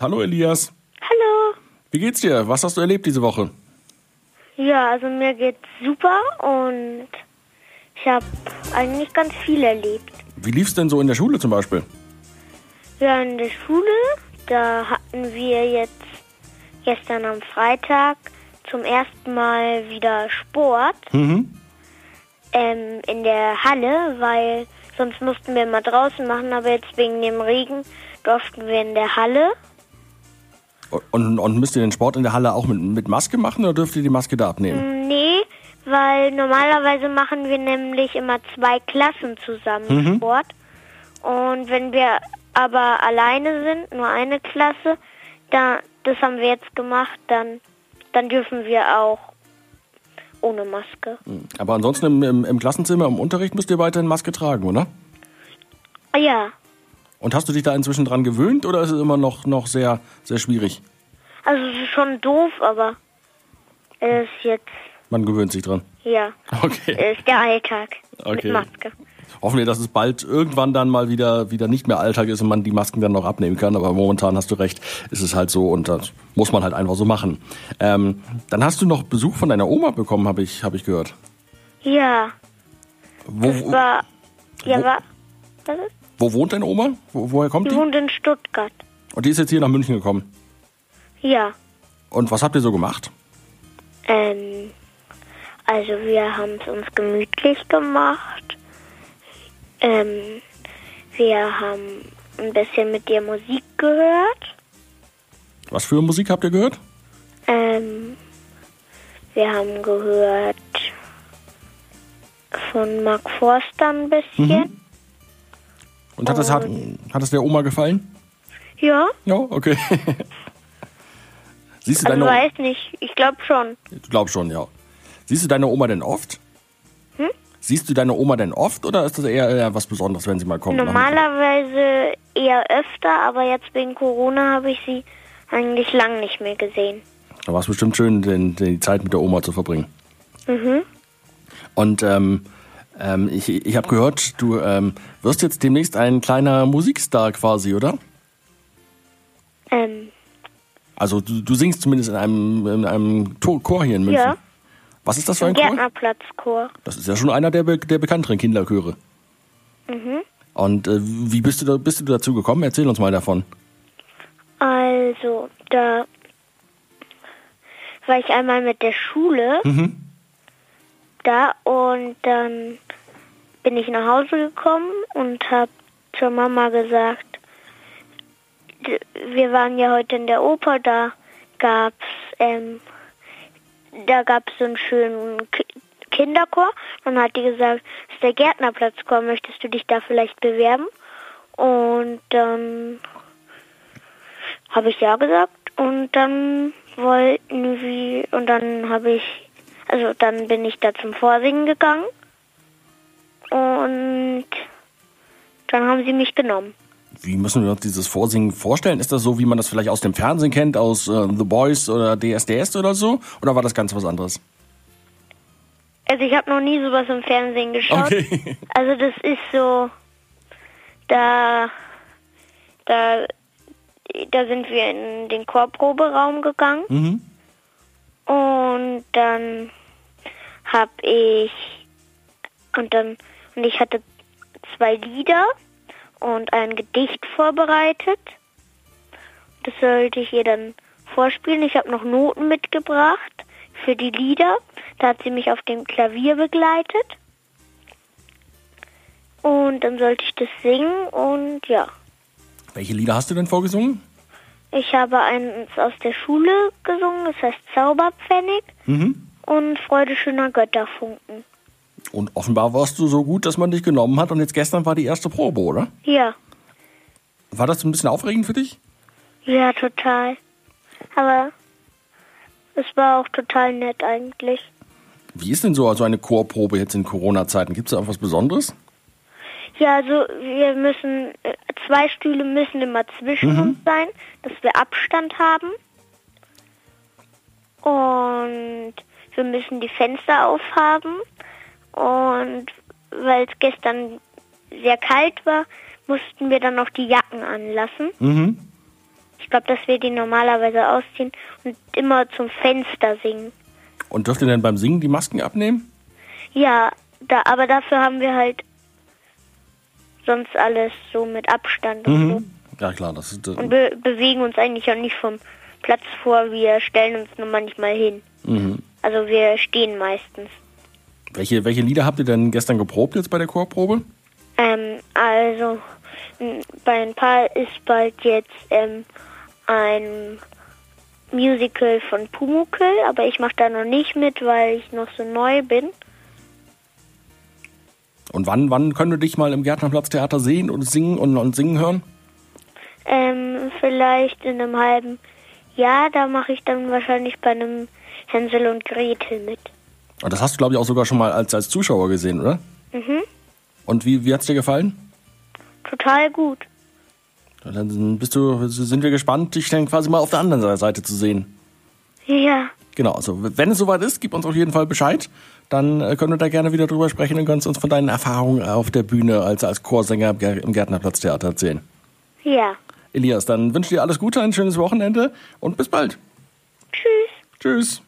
Hallo Elias. Hallo. Wie geht's dir? Was hast du erlebt diese Woche? Ja, also mir geht's super und ich habe eigentlich ganz viel erlebt. Wie lief's denn so in der Schule zum Beispiel? Ja, in der Schule, da hatten wir jetzt gestern am Freitag zum ersten Mal wieder Sport Mhm. ähm, in der Halle, weil sonst mussten wir immer draußen machen, aber jetzt wegen dem Regen durften wir in der Halle. Und, und müsst ihr den Sport in der Halle auch mit, mit Maske machen oder dürft ihr die Maske da abnehmen? Nee, weil normalerweise machen wir nämlich immer zwei Klassen zusammen Sport. Und wenn wir aber alleine sind, nur eine Klasse, da, das haben wir jetzt gemacht, dann, dann dürfen wir auch ohne Maske. Aber ansonsten im, im, im Klassenzimmer, im Unterricht müsst ihr weiterhin Maske tragen, oder? Ja, Und hast du dich da inzwischen dran gewöhnt oder ist es immer noch, noch sehr, sehr schwierig? also es ist schon doof, aber es ist jetzt, Man gewöhnt sich dran. ja, Okay. es ist der Alltag Okay. mit Maske. Hoffen wir, dass es bald irgendwann dann mal wieder, wieder nicht mehr Alltag ist und man die Masken dann noch abnehmen kann. Aber momentan hast du recht, ist es halt so und das muss man halt einfach so machen. Ähm, dann hast du noch Besuch von deiner Oma bekommen, habe ich, hab ich gehört. Ja, Wo, das war, ja, wo- war, was ist? Wo wohnt deine Oma? Wo, woher kommt Die die? wohnt in Stuttgart. Und die ist jetzt hier nach München gekommen. Ja. Und was habt ihr so gemacht? Ähm, also wir haben es uns gemütlich gemacht. Ähm, wir haben ein bisschen mit dir Musik gehört. Was für Musik habt ihr gehört? Ähm, wir haben gehört von Mark Forster ein bisschen. Und hat es, hat, hat es der Oma gefallen? Ja, Ja, okay. Siehst du also deine weiß nicht. Ich glaube schon. Ich glaube schon, ja. Siehst du deine Oma denn oft? Hm? Siehst du deine Oma denn oft oder ist das eher, eher was Besonderes, wenn sie mal kommt? Normalerweise eher öfter, aber jetzt wegen Corona habe ich sie eigentlich lang nicht mehr gesehen. Da war es bestimmt schön, den, die Zeit mit der Oma zu verbringen. Mhm. Und ähm, ähm, ich, ich habe gehört, du ähm, wirst jetzt demnächst ein kleiner Musikstar quasi, oder? Ähm, Also du, du singst zumindest in einem, in einem Chor hier in München. Ja. Was ist das für ein Chor? Gärtnerplatzchor. Das ist ja schon einer der, der bekannteren Kinderchöre. Mhm. Und äh, wie bist du, da, bist du dazu gekommen? Erzähl uns mal davon. Also, da war ich einmal mit der Schule Mhm. da und dann bin ich nach Hause gekommen und habe zur Mama gesagt, wir waren ja heute in der Oper, da gab's ähm, da gab's so einen schönen Ki Kinderchor. Dann hat die gesagt, das ist der Gärtnerplatzchor, möchtest du dich da vielleicht bewerben? Und dann habe ich ja gesagt und dann wollten wir und dann habe ich also dann bin ich da zum Vorsingen gegangen und dann haben sie mich genommen. Wie müssen wir uns dieses Vorsingen vorstellen? Ist das so, wie man das vielleicht aus dem Fernsehen kennt, aus äh, The Boys oder DSDS oder so? Oder war das ganz was anderes? Also ich habe noch nie sowas im Fernsehen geschaut. Okay. Also das ist so da da da sind wir in den Chorproberaum gegangen Mhm. und dann habe ich und dann und ich hatte zwei Lieder und ein Gedicht vorbereitet. Das sollte ich ihr dann vorspielen. Ich habe noch Noten mitgebracht für die Lieder. Da hat sie mich auf dem Klavier begleitet. Und dann sollte ich das singen und ja. Welche Lieder hast du denn vorgesungen? Ich habe eins aus der Schule gesungen, das heißt Zauberpfennig Mhm. und Freude schöner Götterfunken. Und offenbar warst du so gut, dass man dich genommen hat und jetzt gestern war die erste Probe, oder? Ja, War das ein bisschen aufregend für dich? ja, total. Aber es war auch total nett eigentlich. Wie ist denn so also eine Chorprobe jetzt in Corona-Zeiten? Gibt es da auch was Besonderes? Ja, also wir müssen, äh, zwei Stühle müssen immer zwischen uns sein, dass wir Abstand haben. Und wir müssen die Fenster aufhaben. Und weil es gestern sehr kalt war, mussten wir dann noch die Jacken anlassen. Mhm. Ich glaube, dass wir die normalerweise ausziehen und immer zum Fenster singen. Und dürft ihr denn beim Singen die Masken abnehmen? Ja, da, aber dafür haben wir halt sonst alles so mit Abstand und so. Ja klar, das ist. Und Äh, be bewegen uns eigentlich auch nicht vom Platz vor. Wir stellen uns nur manchmal hin. mhm. Also wir stehen meistens. Welche, welche Lieder habt ihr denn gestern geprobt jetzt bei der Chorprobe? Ähm, also bei ein paar ist bald jetzt ähm, ein Musical von Pumukel, aber ich mache da noch nicht mit, weil ich noch so neu bin. Und wann, wann können wir dich mal im Gärtnerplatztheater sehen und singen und, und singen hören? Ähm, vielleicht in einem halben Jahr, da mache ich dann wahrscheinlich bei einem Hänsel und Gretel mit. Und das hast du, glaube ich, auch sogar schon mal als, als Zuschauer gesehen, oder? Mhm, Und wie, wie hat's dir gefallen? total gut. Dann bist du, sind wir gespannt, dich dann quasi mal auf der anderen Seite zu sehen. Ja, Genau, also wenn es soweit ist, gib uns auf jeden Fall Bescheid. Dann äh, können wir da gerne wieder drüber sprechen und kannst uns von deinen Erfahrungen auf der Bühne als, als Chorsänger im Gär- im Gärtnerplatztheater erzählen. ja. Elias, dann wünsche dir alles Gute, ein schönes Wochenende und bis bald. Tschüss. Tschüss.